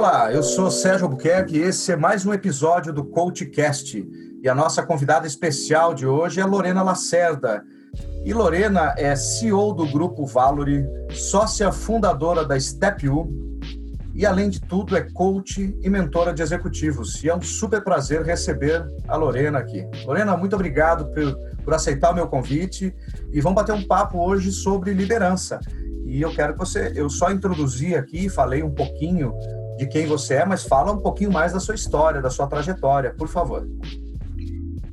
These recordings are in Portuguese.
Olá, eu sou Sérgio Albuquerque e esse é mais um episódio do CoachCast. E a nossa convidada especial de hoje é Lorena Lacerda. E Lorena é CEO do Grupo Valori, sócia fundadora da Step U e, além de tudo, é coach e mentora de executivos. E é um super prazer receber a Lorena aqui. Lorena, muito obrigado por, por aceitar o meu convite e vamos bater um papo hoje sobre liderança. E eu quero que você, eu só introduzi aqui, falei um pouquinho de quem você é, mas fala um pouquinho mais da sua história, da sua trajetória, por favor.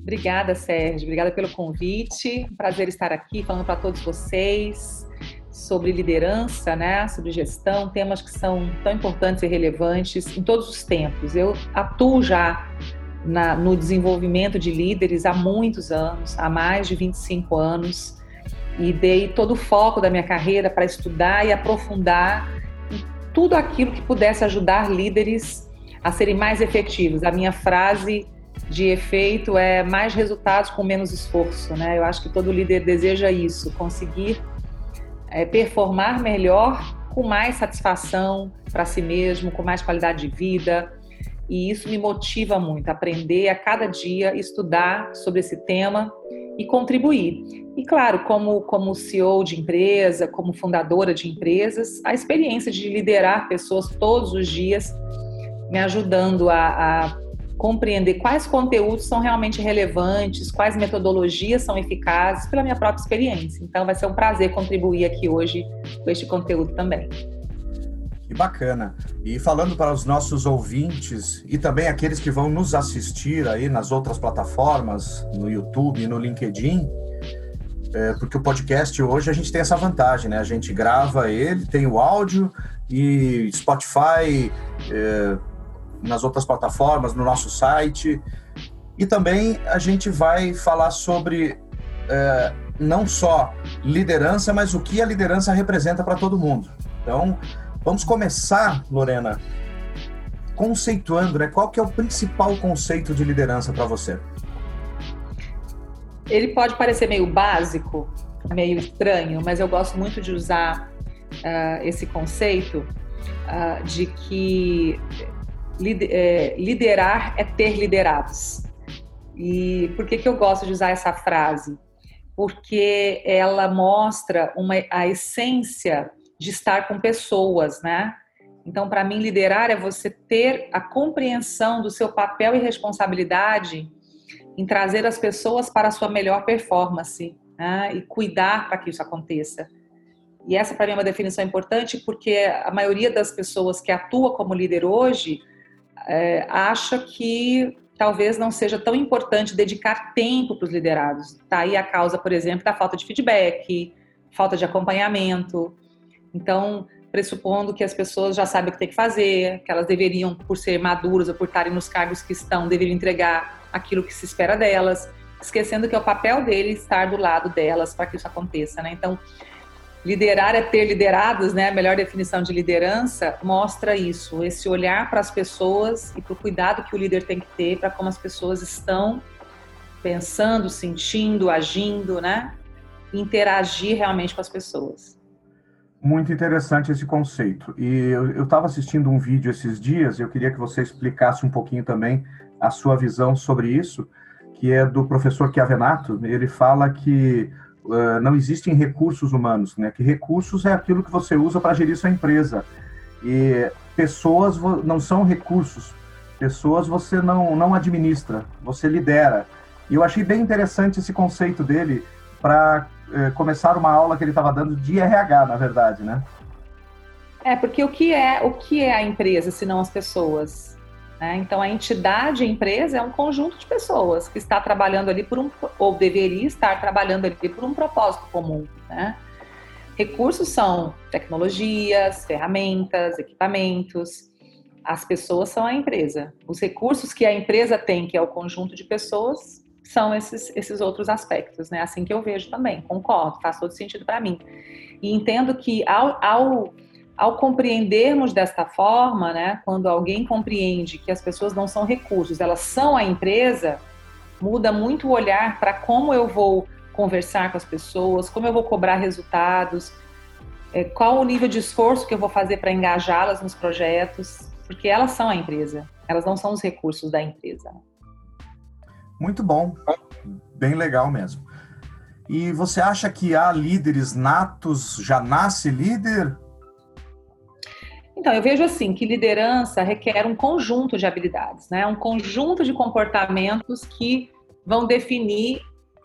Obrigada, Sérgio. Obrigada pelo convite. Prazer estar aqui falando para todos vocês sobre liderança, né, sobre gestão, temas que são tão importantes e relevantes em todos os tempos. Eu atuo já na, no desenvolvimento de líderes há muitos anos, há mais de 25 anos, e dei todo o foco da minha carreira para estudar e aprofundar tudo aquilo que pudesse ajudar líderes a serem mais efetivos. A minha frase de efeito é mais resultados com menos esforço, né? Eu acho que todo líder deseja isso, conseguir é, performar melhor com mais satisfação para si mesmo, com mais qualidade de vida. E isso me motiva muito, aprender a cada dia, estudar sobre esse tema e contribuir. E claro, como, como CEO de empresa, como fundadora de empresas, a experiência de liderar pessoas todos os dias, me ajudando a, a compreender quais conteúdos são realmente relevantes, quais metodologias são eficazes pela minha própria experiência. Então, vai ser um prazer contribuir aqui hoje com este conteúdo também. Que bacana. E falando para os nossos ouvintes e também aqueles que vão nos assistir aí nas outras plataformas, no YouTube no LinkedIn, é, porque o podcast hoje a gente tem essa vantagem, né? A gente grava ele, tem o áudio e Spotify, é, nas outras plataformas, no nosso site. E também a gente vai falar sobre é, não só liderança, mas o que a liderança representa para todo mundo. Então, vamos começar, Lorena, conceituando, né? Qual que é o principal conceito de liderança para você? Ele pode parecer meio básico, meio estranho, mas eu gosto muito de usar uh, esse conceito uh, de que é, liderar é ter liderados. E por que, que eu gosto de usar essa frase? Porque ela mostra uma, a essência de estar com pessoas, né? Então, para mim, liderar é você ter a compreensão do seu papel e responsabilidade em trazer as pessoas para a sua melhor performance né? e cuidar para que isso aconteça. E essa, para mim, é uma definição importante porque a maioria das pessoas que atua como líder hoje é, acha que talvez não seja tão importante dedicar tempo para os liderados. Está aí a causa, por exemplo, da falta de feedback, falta de acompanhamento. Então, pressupondo que as pessoas já sabem o que tem que fazer, que elas deveriam, por ser maduras ou por estarem nos cargos que estão, deveriam entregar aquilo que se espera delas, esquecendo que é o papel deles estar do lado delas para que isso aconteça, né? Então, Liderar é ter liderados, né? A melhor definição de liderança mostra isso, esse olhar para as pessoas e para o cuidado que o líder tem que ter para como as pessoas estão pensando, sentindo, agindo, né? Interagir realmente com as pessoas. Muito interessante esse conceito. E eu estava assistindo um vídeo esses dias eu queria que você explicasse um pouquinho também a sua visão sobre isso, que é do professor Chiavenato. Ele fala que uh, não existem recursos humanos, né? Que recursos é aquilo que você usa para gerir sua empresa. E pessoas não são recursos. Pessoas você não, não administra, você lidera. E eu achei bem interessante esse conceito dele para uh, começar uma aula que ele estava dando de RH, na verdade, né? É, porque o que é o que é a empresa, se não as pessoas? Né? Então, a entidade, a empresa, é um conjunto de pessoas que está trabalhando ali por um, ou deveria estar trabalhando ali por um propósito comum. Né? Recursos são tecnologias, ferramentas, equipamentos. As pessoas são a empresa. Os recursos que a empresa tem, que é o conjunto de pessoas, são esses, esses outros aspectos, né? Assim que eu vejo também, concordo, faz todo sentido para mim. E entendo que ao, ao ao compreendermos desta forma, né, quando alguém compreende que as pessoas não são recursos, elas são a empresa, muda muito o olhar para como eu vou conversar com as pessoas, como eu vou cobrar resultados, é, qual o nível de esforço que eu vou fazer para engajá-las nos projetos. porque elas são a empresa, elas não são os recursos da empresa. Muito bom, bem legal mesmo. E você acha que há líderes natos, já nasce líder? Então, eu vejo assim que liderança requer um conjunto de habilidades, né? Um conjunto de comportamentos que vão definir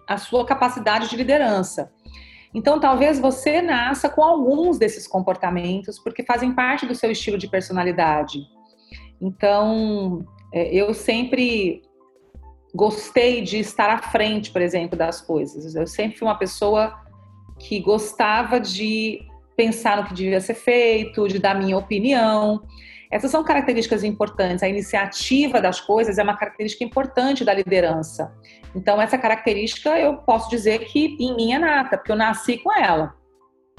a sua capacidade de liderança. Então, talvez você nasça com alguns desses comportamentos, porque fazem parte do seu estilo de personalidade. Então, é, eu sempre gostei de estar à frente, por exemplo, das coisas. Eu sempre fui uma pessoa que gostava de pensar no que devia ser feito, de dar minha opinião. Essas são características importantes. A iniciativa das coisas é uma característica importante da liderança. Então, essa característica eu posso dizer que em mim é nata, porque eu nasci com ela.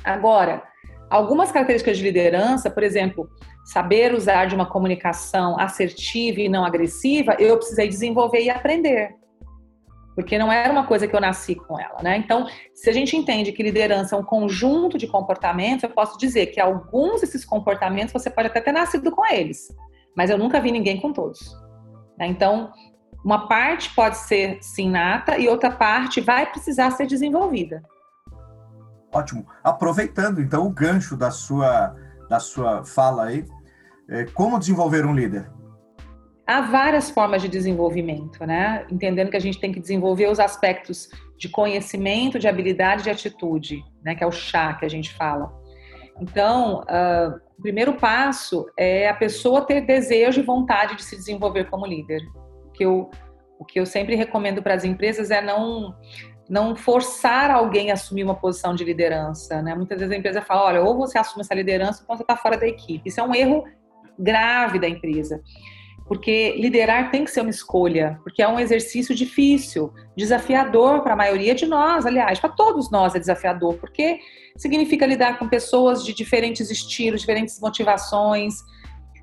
Agora, algumas características de liderança, por exemplo, saber usar de uma comunicação assertiva e não agressiva, eu precisei desenvolver e aprender. Porque não era uma coisa que eu nasci com ela, né? Então, se a gente entende que liderança é um conjunto de comportamentos, eu posso dizer que alguns desses comportamentos você pode até ter nascido com eles, mas eu nunca vi ninguém com todos. Né? Então, uma parte pode ser sim nata e outra parte vai precisar ser desenvolvida. Ótimo. Aproveitando então o gancho da sua da sua fala aí, é, como desenvolver um líder? Há várias formas de desenvolvimento, né? Entendendo que a gente tem que desenvolver os aspectos de conhecimento, de habilidade, de atitude, né? Que é o chá que a gente fala. Então, uh, o primeiro passo é a pessoa ter desejo e vontade de se desenvolver como líder que eu, o que eu sempre recomendo para as empresas é não não forçar alguém a assumir uma posição de liderança, né? Muitas vezes a empresa fala, olha, ou você assume essa liderança ou você está fora da equipe. Isso é um erro grave da empresa. Porque liderar tem que ser uma escolha, porque é um exercício difícil, desafiador para a maioria de nós, aliás, para todos nós é desafiador, porque significa lidar com pessoas de diferentes estilos, diferentes motivações,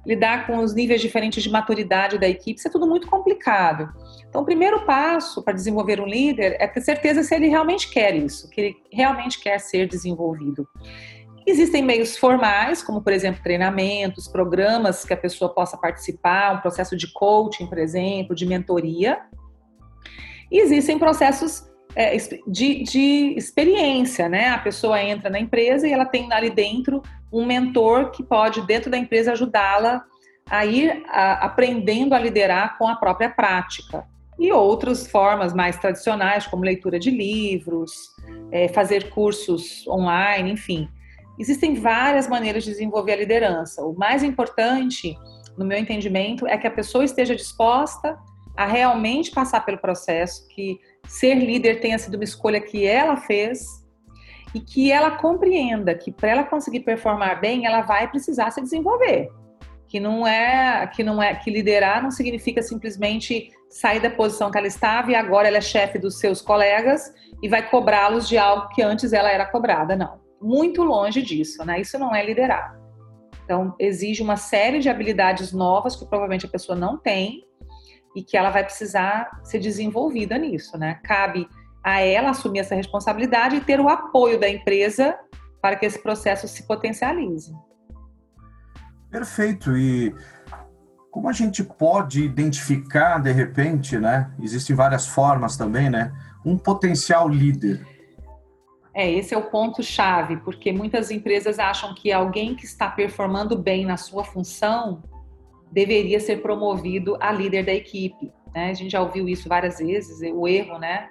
lidar com os níveis diferentes de maturidade da equipe, isso é tudo muito complicado. Então, o primeiro passo para desenvolver um líder é ter certeza se ele realmente quer isso, que ele realmente quer ser desenvolvido. Existem meios formais, como por exemplo treinamentos, programas que a pessoa possa participar, um processo de coaching, por exemplo, de mentoria. E existem processos é, de, de experiência, né? A pessoa entra na empresa e ela tem ali dentro um mentor que pode, dentro da empresa, ajudá-la a ir a, aprendendo a liderar com a própria prática. E outras formas mais tradicionais, como leitura de livros, é, fazer cursos online, enfim. Existem várias maneiras de desenvolver a liderança. O mais importante, no meu entendimento, é que a pessoa esteja disposta a realmente passar pelo processo, que ser líder tenha sido uma escolha que ela fez e que ela compreenda que para ela conseguir performar bem, ela vai precisar se desenvolver. Que não é que não é que liderar não significa simplesmente sair da posição que ela estava e agora ela é chefe dos seus colegas e vai cobrá-los de algo que antes ela era cobrada, não. Muito longe disso, né? Isso não é liderar. Então, exige uma série de habilidades novas que provavelmente a pessoa não tem e que ela vai precisar ser desenvolvida nisso, né? Cabe a ela assumir essa responsabilidade e ter o apoio da empresa para que esse processo se potencialize. Perfeito. E como a gente pode identificar de repente, né? Existem várias formas também, né? Um potencial líder. É, esse é o ponto chave, porque muitas empresas acham que alguém que está performando bem na sua função deveria ser promovido a líder da equipe. Né? A gente já ouviu isso várias vezes, o erro, né?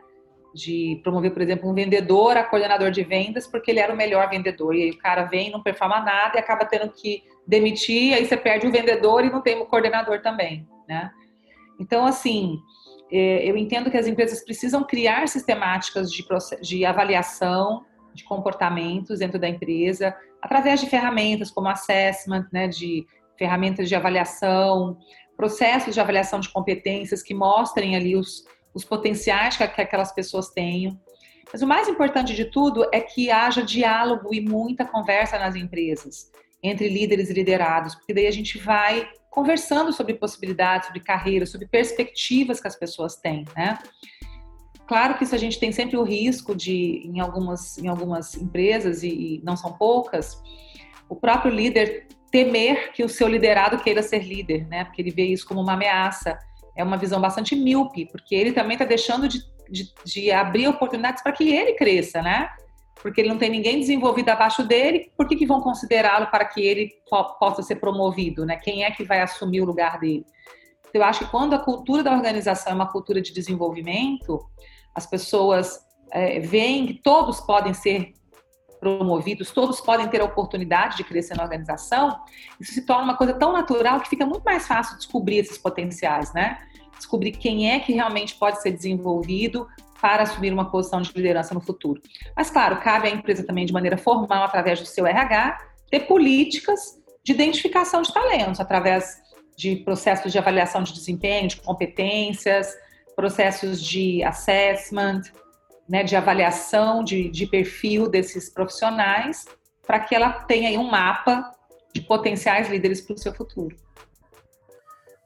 de promover, por exemplo, um vendedor a coordenador de vendas porque ele era o melhor vendedor. E aí o cara vem, não performa nada e acaba tendo que demitir, aí você perde o vendedor e não tem o coordenador também, né? Então, assim, é, eu entendo que as empresas precisam criar sistemáticas de, de avaliação de comportamentos dentro da empresa, através de ferramentas como assessment, né, de ferramentas de avaliação, processos de avaliação de competências que mostrem ali os, os potenciais que, que aquelas pessoas tenham. Mas o mais importante de tudo é que haja diálogo e muita conversa nas empresas, entre líderes e liderados, porque daí a gente vai conversando sobre possibilidades, sobre carreira, sobre perspectivas que as pessoas têm, né? Claro que isso a gente tem sempre o risco de, em algumas, em algumas empresas, e, e não são poucas, o próprio líder temer que o seu liderado queira ser líder, né? Porque ele vê isso como uma ameaça. É uma visão bastante míope, porque ele também está deixando de, de, de, abrir oportunidades para que ele cresça, né? Porque ele não tem ninguém desenvolvido abaixo dele, por que, que vão considerá-lo para que ele possa ser promovido, né? Quem é que vai assumir o lugar dele? Então, eu acho que quando a cultura da organização é uma cultura de desenvolvimento, as pessoas é, veem que todos podem ser promovidos, todos podem ter a oportunidade de crescer na organização, isso se torna uma coisa tão natural que fica muito mais fácil descobrir esses potenciais, né? Descobrir quem é que realmente pode ser desenvolvido para assumir uma posição de liderança no futuro. Mas, claro, cabe à empresa também, de maneira formal, através do seu RH, ter políticas de identificação de talentos, através de processos de avaliação de desempenho, de competências, processos de assessment, né, de avaliação de, de perfil desses profissionais, para que ela tenha aí um mapa de potenciais líderes para o seu futuro.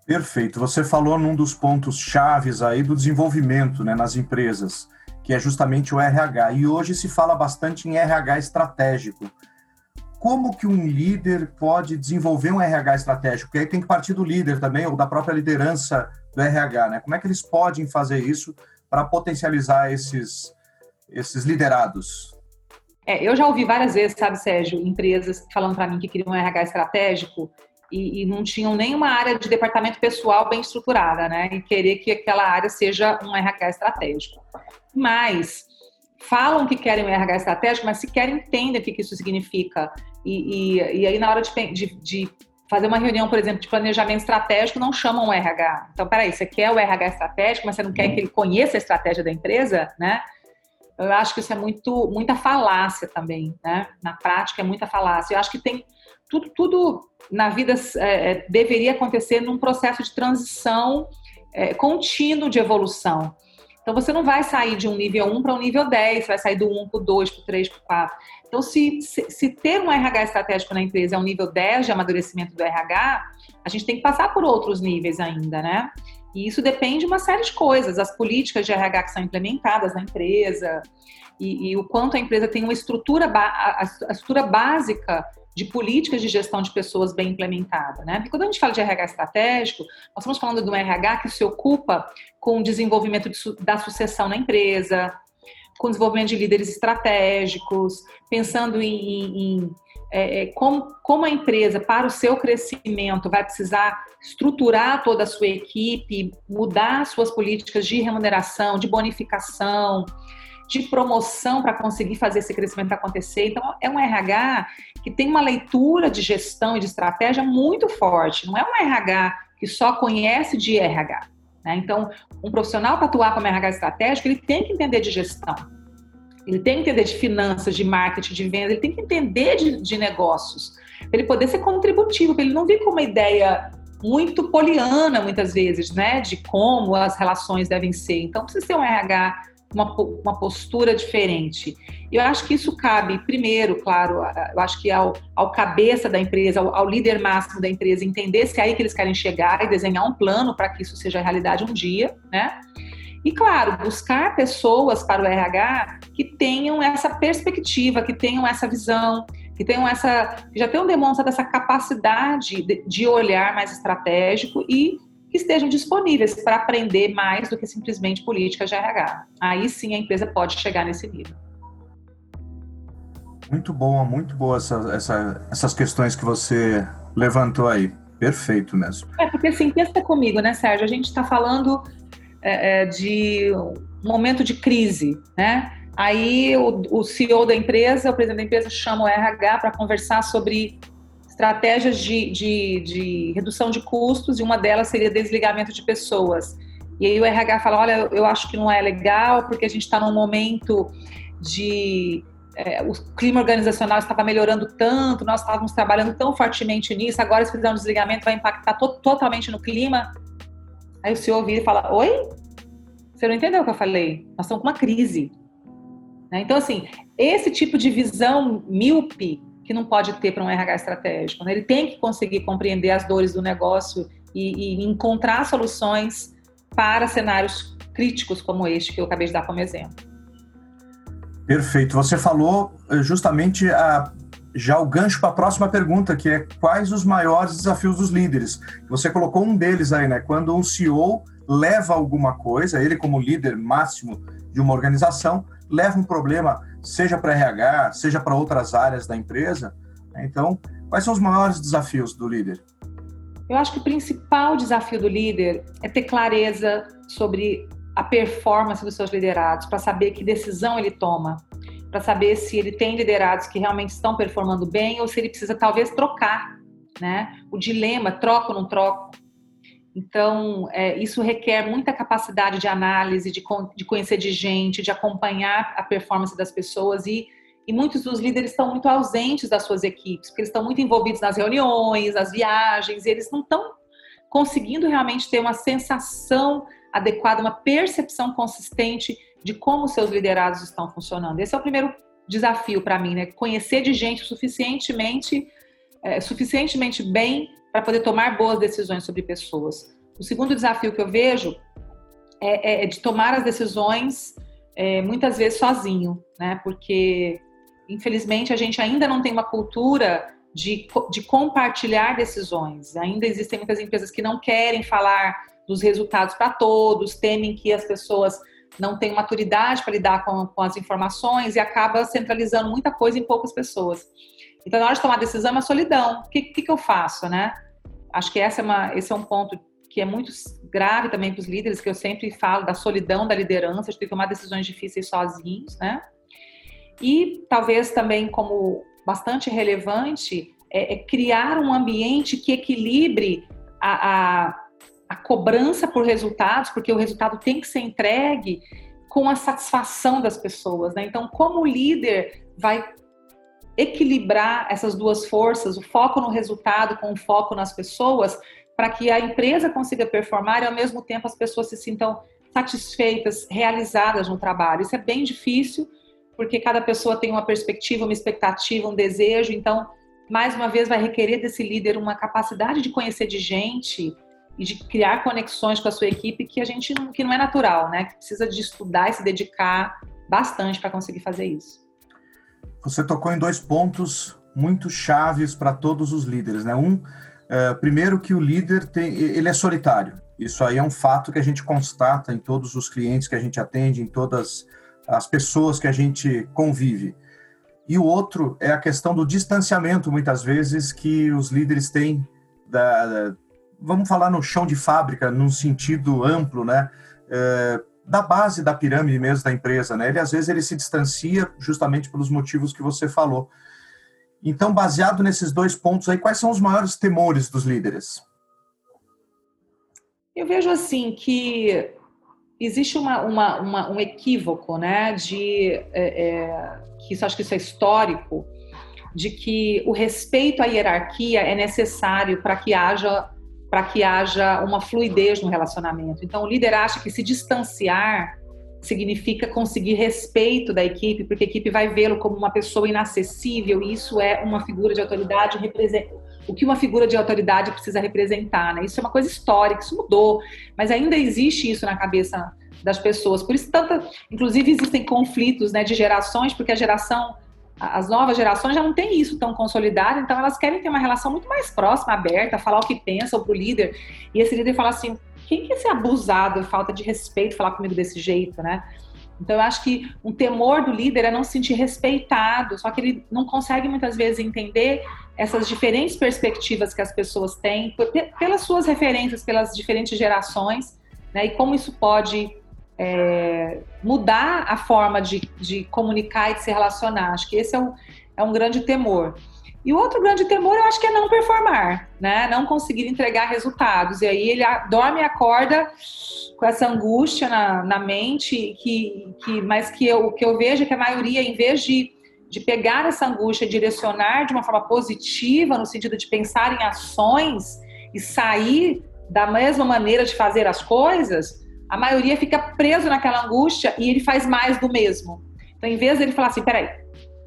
Perfeito. Você falou num dos pontos chaves aí do desenvolvimento né, nas empresas, que é justamente o RH. E hoje se fala bastante em RH estratégico. Como que um líder pode desenvolver um RH estratégico? Porque aí tem que partir do líder também, ou da própria liderança do RH, né? Como é que eles podem fazer isso para potencializar esses, esses liderados? É, eu já ouvi várias vezes, sabe, Sérgio, empresas falando para mim que queriam um RH estratégico e, e, não tinham nenhuma área de departamento pessoal bem estruturada, né? E querer que aquela área seja um RH estratégico. Mas falam que querem um RH estratégico, mas sequer entendem o que isso significa. E, e, e aí, na hora de, de, de fazer uma reunião, por exemplo, de planejamento estratégico, não chamam o RH. Então, peraí, você quer o RH estratégico, mas você não quer que ele conheça a estratégia da empresa, né? Eu acho que isso é muito, muita falácia também, né? Na prática é muita falácia. Eu acho que tem tudo, tudo na vida é, é deveria acontecer num processo de transição é, contínuo de evolução. Então, você não vai sair de um nível 1 para um nível 10, vai sair do 1 para o 2, para o 3, para o 4. Então, se, se, se, ter um RH estratégico na empresa é um nível 10 de amadurecimento do RH, a gente tem que passar por outros níveis ainda, né? E isso depende de uma série de coisas, as políticas de RH que são implementadas na empresa e, e o quanto a empresa tem uma estrutura, a, a estrutura básica de políticas de gestão de pessoas bem implementada, né? Porque quando a gente fala de RH estratégico, nós estamos falando de um RH que se ocupa com o desenvolvimento de, da sucessão na empresa, com o desenvolvimento de líderes estratégicos, pensando em, em, em é, é, como, como a empresa, para o seu crescimento, vai precisar estruturar toda a sua equipe, mudar suas políticas de remuneração, de bonificação, de promoção para conseguir fazer esse crescimento acontecer. Então, é um RH que tem uma leitura de gestão e de estratégia muito forte. Não é um RH que só conhece de RH. Né? Então, um profissional para atuar como RH estratégico, ele tem que entender de gestão. Ele tem que entender de finanças, de marketing, de venda, ele tem que entender de, de negócios, ele poder ser contributivo, ele não vir com uma ideia muito poliana, muitas vezes, né, de como as relações devem ser. Então, precisa ser um RH uma, uma postura diferente. Eu acho que isso cabe, primeiro, claro, eu acho que ao, ao cabeça da empresa, ao, ao, líder máximo da empresa, entender se é aí que eles querem chegar e desenhar um plano para que isso seja realidade um dia, né? E, claro, buscar pessoas para o RH que tenham essa perspectiva, que tenham essa visão, que tenham essa, que já tenham demonstrado essa capacidade de, de olhar mais estratégico e que estejam disponíveis para aprender mais do que simplesmente política de RH. Aí sim a empresa pode chegar nesse nível. Muito boa, muito boa essa, essa, essas questões que você levantou aí. Perfeito mesmo. É, porque assim, pensa comigo, né, Sérgio? A gente está falando é, é, de um momento de crise, né? Aí o, o CEO da empresa, o presidente da empresa, chama o RH para conversar sobre estratégias de, de, de, redução de custos e uma delas seria desligamento de pessoas. E aí o RH fala, olha, eu acho que não é legal porque a gente está num momento de é, o clima organizacional estava melhorando tanto, nós estávamos trabalhando tão fortemente nisso, agora se fizer um desligamento vai impactar to totalmente no clima. Aí o senhor vira e fala, oi? Você não entendeu o que eu falei? Nós estamos com uma crise. Né? Então, assim, esse tipo de visão míope que não pode ter para um RH estratégico. Né? Ele tem que conseguir compreender as dores do negócio e, e, encontrar soluções para cenários críticos como este que eu acabei de dar como exemplo. Perfeito. Você falou eh, justamente a, já o gancho para a próxima pergunta, que é quais os maiores desafios dos líderes? Você colocou um deles aí, né? Quando um CEO leva alguma coisa, ele como líder máximo de uma organização, leva um problema, seja para RH, seja para outras áreas da empresa. Né? Então, quais são os maiores desafios do líder? Eu acho que o principal desafio do líder é ter clareza sobre a performance dos seus liderados, para saber que decisão ele toma, para saber se ele tem liderados que realmente estão performando bem ou se ele precisa talvez trocar, né? O dilema, troco ou não troco? Então, é, isso requer muita capacidade de análise, de, de conhecer de gente, de acompanhar a performance das pessoas e, e muitos dos líderes estão muito ausentes das suas equipes, porque eles estão muito envolvidos nas reuniões, nas viagens, e eles não estão conseguindo realmente ter uma sensação adequada, uma percepção consistente de como seus liderados estão funcionando. Esse é o primeiro desafio para mim, né? Conhecer de gente suficientemente, é, suficientemente bem para poder tomar boas decisões sobre pessoas. O segundo desafio que eu vejo é, é, é de tomar as decisões é, muitas vezes sozinho, né? Porque infelizmente a gente ainda não tem uma cultura de, de compartilhar decisões. Ainda existem muitas empresas que não querem falar dos resultados para todos, temem que as pessoas não tenham maturidade para lidar com, com, as informações e acaba centralizando muita coisa em poucas pessoas. Então, na hora de tomar decisão, é uma solidão. O que, que, que eu faço, né? Acho que essa é uma, esse é um ponto que é muito grave também para os líderes, que eu sempre falo da solidão da liderança, de ter que tomar decisões difíceis sozinhos, né? E talvez também como bastante relevante é, é criar um ambiente que equilibre a, a a cobrança por resultados, porque o resultado tem que ser entregue com a satisfação das pessoas. Né? Então, como líder vai equilibrar essas duas forças, o foco no resultado com o foco nas pessoas, para que a empresa consiga performar e ao mesmo tempo as pessoas se sintam satisfeitas, realizadas no trabalho. Isso é bem difícil, porque cada pessoa tem uma perspectiva, uma expectativa, um desejo. Então, mais uma vez, vai requerer desse líder uma capacidade de conhecer de gente, e de criar conexões com a sua equipe que a gente não, que não é natural, né? Que precisa de estudar e se dedicar bastante para conseguir fazer isso. Você tocou em dois pontos muito chaves para todos os líderes, né? Um, é, primeiro que o líder tem, ele é solitário. Isso aí é um fato que a gente constata em todos os clientes que a gente atende, em todas as pessoas que a gente convive. E o outro é a questão do distanciamento, muitas vezes, que os líderes têm da, vamos falar no chão de fábrica, num sentido amplo, né? É, da base da pirâmide mesmo da empresa, né? Ele às vezes ele se distancia justamente pelos motivos que você falou. Então, baseado nesses dois pontos aí, quais são os maiores temores dos líderes? Eu vejo assim que existe uma, uma, uma um equívoco, né? De é, é, que isso acho que isso é histórico, de que o respeito à hierarquia é necessário para que haja para que haja uma fluidez no relacionamento. Então, o líder acha que se distanciar significa conseguir respeito da equipe, porque a equipe vai vê-lo como uma pessoa inacessível, e isso é uma figura de autoridade o que uma figura de autoridade precisa representar, né? Isso é uma coisa histórica, isso mudou, mas ainda existe isso na cabeça das pessoas. Por isso tanta, inclusive existem conflitos, né, de gerações, porque a geração as novas gerações já não têm isso tão consolidado, então elas querem ter uma relação muito mais próxima, aberta, falar o que pensam o líder. E esse líder fala assim: quem que é esse abusado, falta de respeito, falar comigo desse jeito, né? Então eu acho que um temor do líder é não se sentir respeitado, só que ele não consegue muitas vezes entender essas diferentes perspectivas que as pessoas têm, pelas suas referências, pelas diferentes gerações, né? E como isso pode é, mudar a forma de, de comunicar e de se relacionar. Acho que esse é um, é um grande temor. E o outro grande temor, eu acho que é não performar, né? Não conseguir entregar resultados. E aí ele dorme e acorda com essa angústia na, na mente, que, que, mas que eu, que eu vejo é que a maioria, em vez de, de pegar essa angústia e direcionar de uma forma positiva, no sentido de pensar em ações e sair da mesma maneira de fazer as coisas, a maioria fica preso naquela angústia e ele faz mais do mesmo. Então, em vez de ele falar assim, peraí,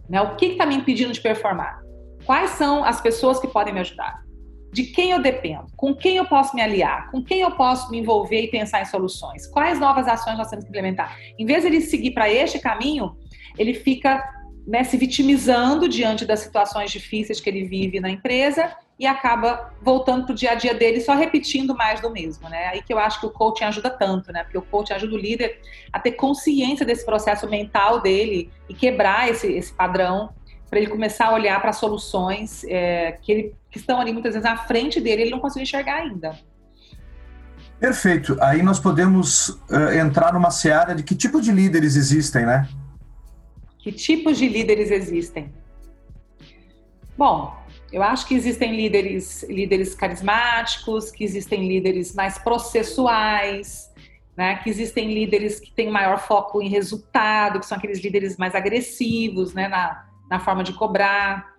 né, o que está me impedindo de performar? Quais são as pessoas que podem me ajudar? De quem eu dependo? Com quem eu posso me aliar? Com quem eu posso me envolver e pensar em soluções? Quais novas ações nós temos que implementar? Em vez de ele seguir para este caminho, ele fica né, se vitimizando diante das situações difíceis que ele vive na empresa e acaba voltando para o dia a dia dele só repetindo mais do mesmo, né? Aí que eu acho que o coaching ajuda tanto, né? Porque o coaching ajuda o líder a ter consciência desse processo mental dele e quebrar esse, esse padrão para ele começar a olhar para soluções é, que, ele, que estão ali muitas vezes na frente dele ele não conseguiu enxergar ainda. Perfeito. Aí nós podemos uh, entrar numa seara de que tipo de líderes existem, né? Que tipos de líderes existem? Bom, eu acho que existem líderes, líderes carismáticos, que existem líderes mais processuais, né? Que existem líderes que têm maior foco em resultado, que são aqueles líderes mais agressivos, né? Na, na forma de cobrar.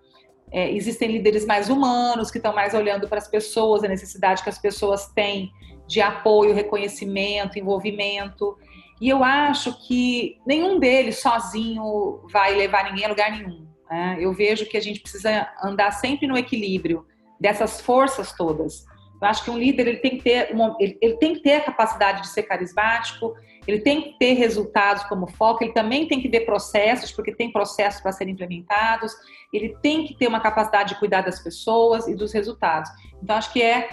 É, existem líderes mais humanos, que estão mais olhando para as pessoas, a necessidade que as pessoas têm de apoio, reconhecimento, envolvimento. E eu acho que nenhum deles sozinho vai levar ninguém a lugar nenhum. Né? Eu vejo que a gente precisa andar sempre no equilíbrio dessas forças todas. Eu acho que um líder ele tem que ter uma, ele, ele, tem que ter a capacidade de ser carismático, ele tem que ter resultados como foco, ele também tem que ver processos, porque tem processos para serem implementados, ele tem que ter uma capacidade de cuidar das pessoas e dos resultados. Então acho que é,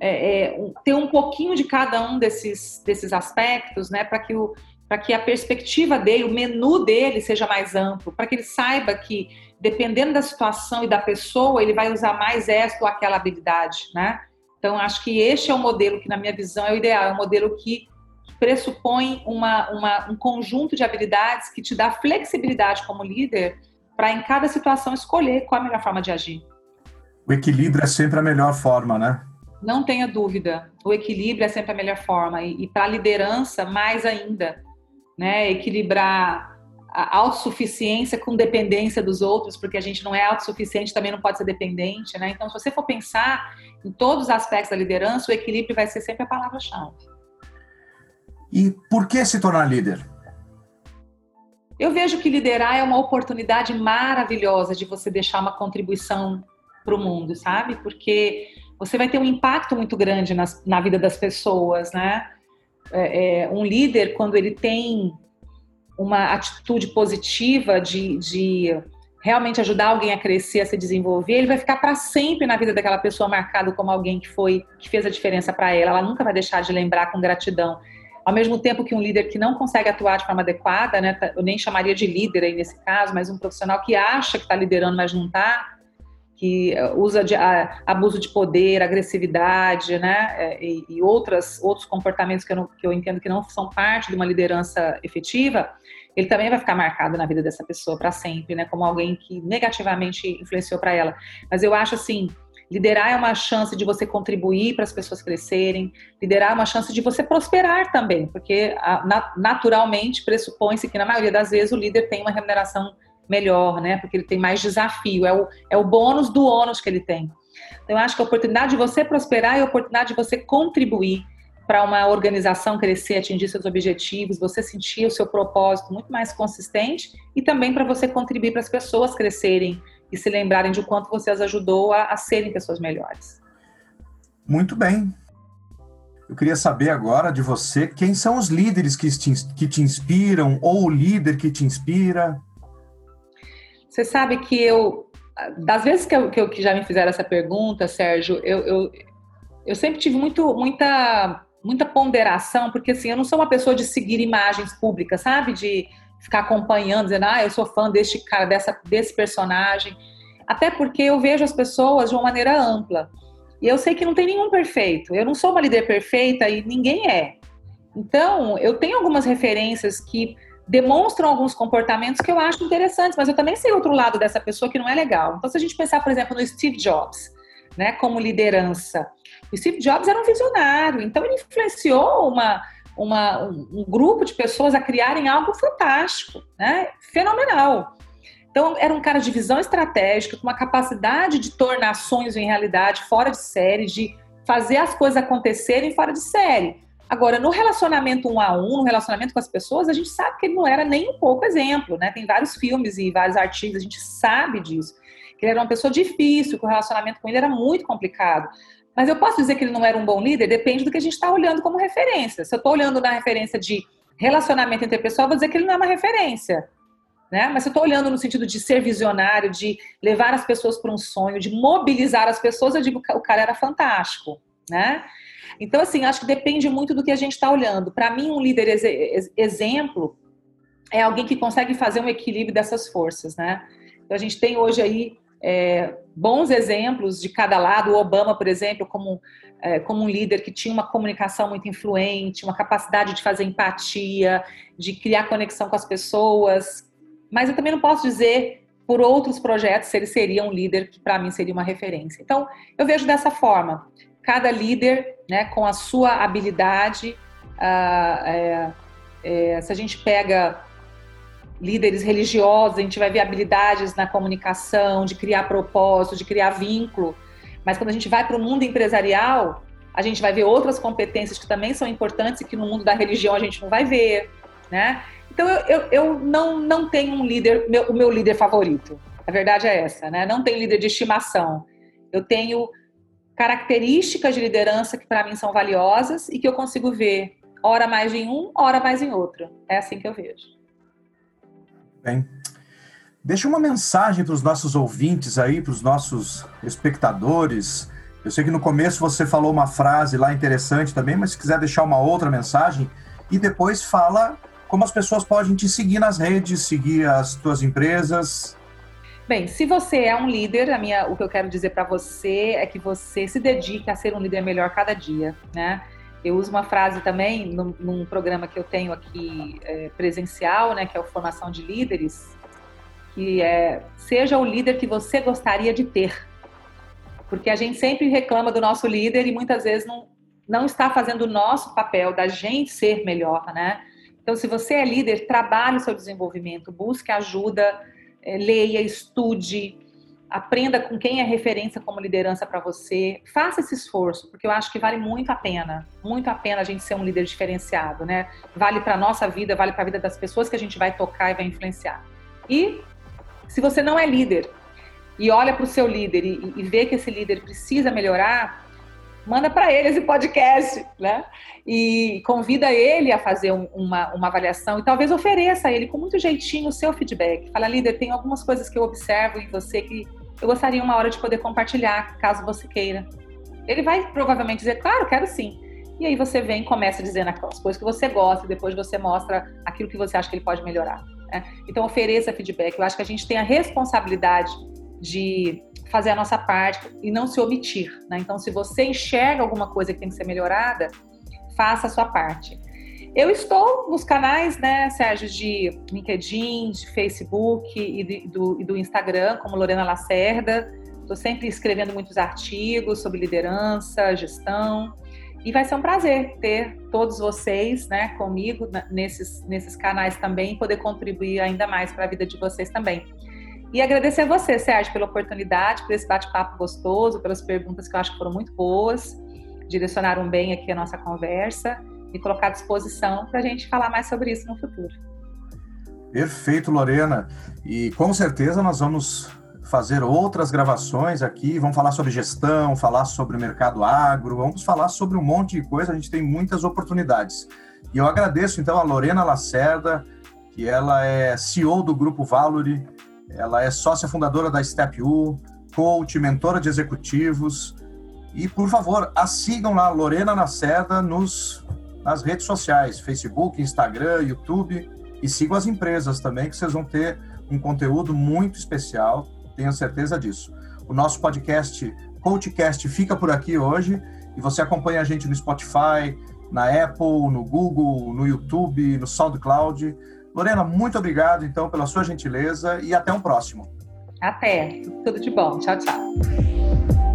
é, é ter um pouquinho de cada um desses, desses aspectos, né, para que o para que a perspectiva dele, o menu dele seja mais amplo, para que ele saiba que, dependendo da situação e da pessoa, ele vai usar mais esta ou aquela habilidade, né? Então, acho que este é o modelo que, na minha visão, é o ideal, é um modelo que pressupõe uma, uma, um conjunto de habilidades que te dá flexibilidade como líder para, em cada situação, escolher qual a melhor forma de agir. O equilíbrio é sempre a melhor forma, né? Não tenha dúvida. O equilíbrio é sempre a melhor forma. E, e para a liderança, mais ainda né? Equilibrar a autossuficiência com dependência dos outros, porque a gente não é autossuficiente, também não pode ser dependente, né? Então, se você for pensar em todos os aspectos da liderança, o equilíbrio vai ser sempre a palavra-chave. E por que se tornar líder? Eu vejo que liderar é uma oportunidade maravilhosa de você deixar uma contribuição para o mundo, sabe? Porque você vai ter um impacto muito grande nas, na vida das pessoas, né? É, é, um líder, quando ele tem uma atitude positiva de, de realmente ajudar alguém a crescer, a se desenvolver, ele vai ficar para sempre na vida daquela pessoa marcado como alguém que foi, que fez a diferença para ela. Ela nunca vai deixar de lembrar com gratidão. Ao mesmo tempo que um líder que não consegue atuar de forma adequada, né, eu nem chamaria de líder aí nesse caso, mas um profissional que acha que está liderando, mas não está, que eh, usa de a, abuso de poder, agressividade, né, é, e, e, outras, outros comportamentos que eu, não, que eu entendo que não são parte de uma liderança efetiva, ele também vai ficar marcado na vida dessa pessoa para sempre, né, como alguém que negativamente influenciou para ela. Mas eu acho assim, liderar é uma chance de você contribuir para as pessoas crescerem, liderar é uma chance de você prosperar também, porque a, naturalmente pressupõe-se que na maioria das vezes o líder tem uma remuneração melhor, né? Porque ele tem mais desafio, é o, é o bônus do ônus que ele tem. Então, eu acho que a oportunidade de você prosperar é a oportunidade de você contribuir para uma organização crescer, atingir seus objetivos, você sentir o seu propósito muito mais consistente e também para você contribuir para as pessoas crescerem e se lembrarem de quanto você as ajudou a, a serem pessoas melhores. Muito bem. Eu queria saber agora de você quem são os líderes que te, que te inspiram ou o líder que te inspira. Você sabe que eu, das vezes que, eu, que, eu, que já me fizeram essa pergunta, Sérgio, eu, eu, eu sempre tive muito, muita, muita ponderação, porque assim, eu não sou uma pessoa de seguir imagens públicas, sabe? De ficar acompanhando, dizendo, ah, eu sou fã deste cara, dessa, desse personagem. Até porque eu vejo as pessoas de uma maneira ampla. E eu sei que não tem nenhum perfeito. Eu não sou uma líder perfeita e ninguém é. Então, eu tenho algumas referências que demonstram alguns comportamentos que eu acho interessantes, mas eu também sei outro lado dessa pessoa que não é legal. Então, se a gente pensar, por exemplo, no Steve Jobs, né, como liderança, o Steve Jobs era um visionário, então ele influenciou uma, uma, um grupo de pessoas a criarem algo fantástico, né, fenomenal. Então, era um cara de visão estratégica, com uma capacidade de tornar sonhos em realidade fora de série, de fazer as coisas acontecerem fora de série. Agora, no relacionamento um a um, no relacionamento com as pessoas, a gente sabe que ele não era nem um pouco exemplo, né? Tem vários filmes e vários artigos, a gente sabe disso. Que ele era uma pessoa difícil, que o relacionamento com ele era muito complicado. Mas eu posso dizer que ele não era um bom líder? Depende do que a gente está olhando como referência. Se eu estou olhando na referência de relacionamento eu vou dizer que ele não é uma referência. né? Mas eu estou olhando no sentido de ser visionário, de levar as pessoas para um sonho, de mobilizar as pessoas, eu digo que o cara era fantástico, né? Então, assim, acho que depende muito do que a gente está olhando. Para mim, um líder ex exemplo é alguém que consegue fazer um equilíbrio dessas forças, né? Então, a gente tem hoje aí é, bons exemplos de cada lado. O Obama, por exemplo, como, é, como um líder que tinha uma comunicação muito influente, uma capacidade de fazer empatia, de criar conexão com as pessoas, mas eu também não posso dizer por outros projetos se ele seria um líder que para mim seria uma referência. Então, eu vejo dessa forma. Cada líder, né, com a sua habilidade, uh, é, é, se a gente pega líderes religiosos, a gente vai ver habilidades na comunicação, de criar propósito, de criar vínculo. Mas quando a gente vai para o mundo empresarial, a gente vai ver outras competências que também são importantes e que no mundo da religião a gente não vai ver, né? Então eu, eu, eu não, não tenho um líder, meu, o meu líder favorito. A verdade é essa, né? Não tenho líder de estimação. Eu tenho características de liderança que para mim são valiosas e que eu consigo ver hora mais em um, hora mais em outro. É assim que eu vejo. Bem, deixa uma mensagem para os nossos ouvintes aí, para os nossos espectadores. Eu sei que no começo você falou uma frase lá interessante também, mas se quiser deixar uma outra mensagem e depois fala como as pessoas podem te seguir nas redes, seguir as tuas empresas? Bem, se você é um líder, a minha, o que eu quero dizer para você é que você se dedique a ser um líder melhor cada dia, né? Eu uso uma frase também num, num programa que eu tenho aqui é, presencial, né, que é o Formação de Líderes, que é seja o líder que você gostaria de ter. Porque a gente sempre reclama do nosso líder e muitas vezes não, não está fazendo o nosso papel da gente ser melhor, né? Então, se você é líder, trabalhe o seu desenvolvimento, busque ajuda, leia, estude, aprenda com quem é referência como liderança para você. Faça esse esforço, porque eu acho que vale muito a pena, muito a pena a gente ser um líder diferenciado, né? Vale para nossa vida, vale para a vida das pessoas que a gente vai tocar e vai influenciar. E se você não é líder e olha para o seu líder e, e vê que esse líder precisa melhorar, manda para ele esse podcast, né? E convida ele a fazer um, uma, uma avaliação e talvez ofereça a ele com muito jeitinho o seu feedback. Fala, líder, tem algumas coisas que eu observo em você que eu gostaria uma hora de poder compartilhar, caso você queira. Ele vai provavelmente dizer, claro, quero sim. E aí você vem e começa dizendo as coisas que você gosta, e depois você mostra aquilo que você acha que ele pode melhorar. Né? Então ofereça feedback. Eu acho que a gente tem a responsabilidade de fazer a nossa parte e não se omitir. Né? Então, se você enxerga alguma coisa que tem que ser melhorada, faça a sua parte. Eu estou nos canais, né, Sérgio, de LinkedIn, de Facebook e, do, e do Instagram, como Lorena Lacerda. Estou sempre escrevendo muitos artigos sobre liderança, gestão. E vai ser um prazer ter todos vocês né, comigo nesses, nesses canais também poder contribuir ainda mais para a vida de vocês também. E agradecer a você, Sérgio, pela oportunidade, por esse bate-papo gostoso, pelas perguntas que eu acho que foram muito boas, direcionaram bem aqui a nossa conversa e colocar à disposição para a gente falar mais sobre isso no futuro. Perfeito, Lorena. E com certeza nós vamos fazer outras gravações aqui, vamos falar sobre gestão, falar sobre o mercado agro, vamos falar sobre um monte de coisa, a gente tem muitas oportunidades. E eu agradeço então a Lorena Lacerda, que ela é CEO do Grupo Valori, ela é sócia fundadora da Step U, coach, mentora de executivos. E, por favor, a sigam lá, Lorena Lacerda, nos, nas redes sociais, Facebook, Instagram, YouTube. E sigam as empresas também, que vocês vão ter um conteúdo muito especial, tenho certeza disso. O nosso podcast, Coachcast, fica por aqui hoje. E você acompanha a gente no Spotify, na Apple, no Google, no YouTube, no SoundCloud. Lorena, muito obrigado, então, pela sua gentileza e até um próximo. Até. Tudo de bom. Tchau, tchau.